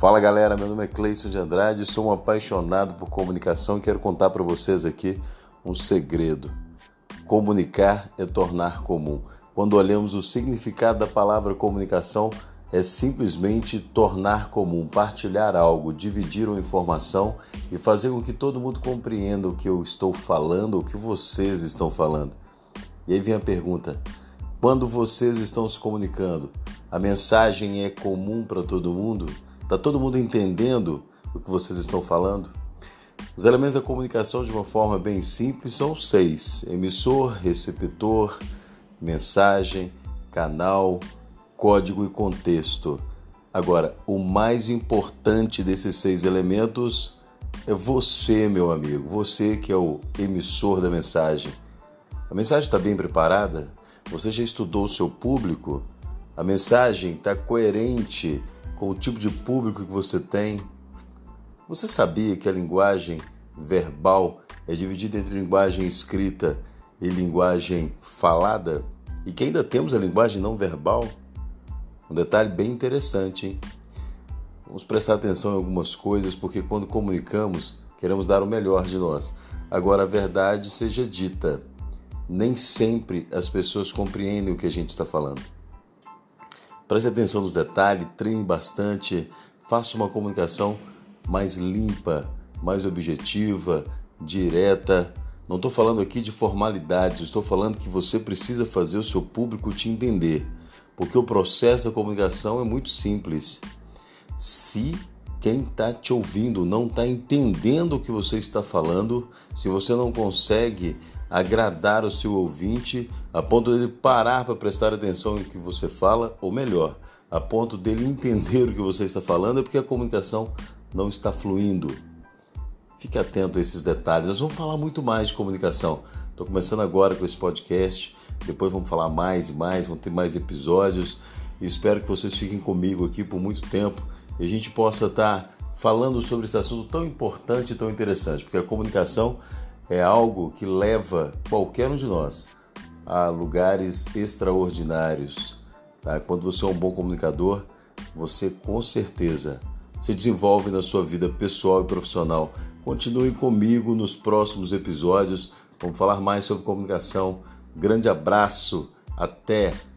Fala galera, meu nome é Cleison de Andrade, sou um apaixonado por comunicação e quero contar para vocês aqui um segredo. Comunicar é tornar comum. Quando olhamos o significado da palavra comunicação, é simplesmente tornar comum, partilhar algo, dividir uma informação e fazer com que todo mundo compreenda o que eu estou falando, o que vocês estão falando. E aí vem a pergunta: quando vocês estão se comunicando, a mensagem é comum para todo mundo? Está todo mundo entendendo o que vocês estão falando? Os elementos da comunicação, de uma forma bem simples, são seis: emissor, receptor, mensagem, canal, código e contexto. Agora, o mais importante desses seis elementos é você, meu amigo, você que é o emissor da mensagem. A mensagem está bem preparada? Você já estudou o seu público? A mensagem está coerente com o tipo de público que você tem. Você sabia que a linguagem verbal é dividida entre linguagem escrita e linguagem falada? E que ainda temos a linguagem não verbal? Um detalhe bem interessante, hein? Vamos prestar atenção em algumas coisas, porque quando comunicamos, queremos dar o melhor de nós. Agora, a verdade seja dita, nem sempre as pessoas compreendem o que a gente está falando. Preste atenção nos detalhes, treine bastante, faça uma comunicação mais limpa, mais objetiva, direta. Não estou falando aqui de formalidades, estou falando que você precisa fazer o seu público te entender, porque o processo da comunicação é muito simples. Se quem está te ouvindo não está entendendo o que você está falando, se você não consegue agradar o seu ouvinte a ponto dele parar para prestar atenção em que você fala, ou melhor, a ponto dele entender o que você está falando, é porque a comunicação não está fluindo. Fique atento a esses detalhes. Nós vamos falar muito mais de comunicação. Estou começando agora com esse podcast. Depois vamos falar mais e mais, vão ter mais episódios. E espero que vocês fiquem comigo aqui por muito tempo e a gente possa estar falando sobre esse assunto tão importante e tão interessante, porque a comunicação é algo que leva qualquer um de nós a lugares extraordinários. Tá? Quando você é um bom comunicador, você com certeza se desenvolve na sua vida pessoal e profissional. Continue comigo nos próximos episódios. Vamos falar mais sobre comunicação. Grande abraço. Até!